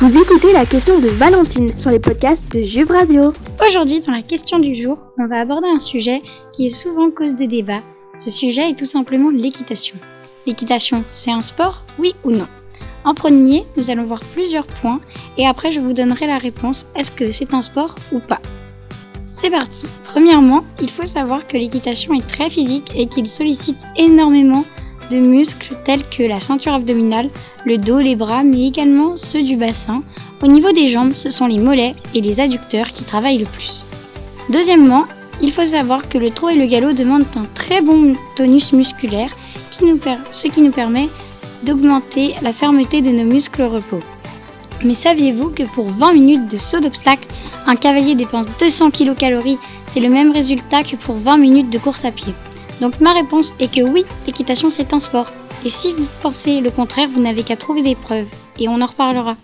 Vous écoutez la question de Valentine sur les podcasts de Juve Radio. Aujourd'hui, dans la question du jour, on va aborder un sujet qui est souvent cause de débat. Ce sujet est tout simplement l'équitation. L'équitation, c'est un sport, oui ou non? En premier, nous allons voir plusieurs points et après je vous donnerai la réponse est-ce que c'est un sport ou pas? C'est parti Premièrement, il faut savoir que l'équitation est très physique et qu'il sollicite énormément de muscles tels que la ceinture abdominale, le dos, les bras, mais également ceux du bassin. Au niveau des jambes, ce sont les mollets et les adducteurs qui travaillent le plus. Deuxièmement, il faut savoir que le trot et le galop demandent un très bon tonus musculaire, ce qui nous permet d'augmenter la fermeté de nos muscles au repos. Mais saviez-vous que pour 20 minutes de saut d'obstacle, un cavalier dépense 200 kcal C'est le même résultat que pour 20 minutes de course à pied. Donc ma réponse est que oui, l'équitation c'est un sport. Et si vous pensez le contraire, vous n'avez qu'à trouver des preuves. Et on en reparlera.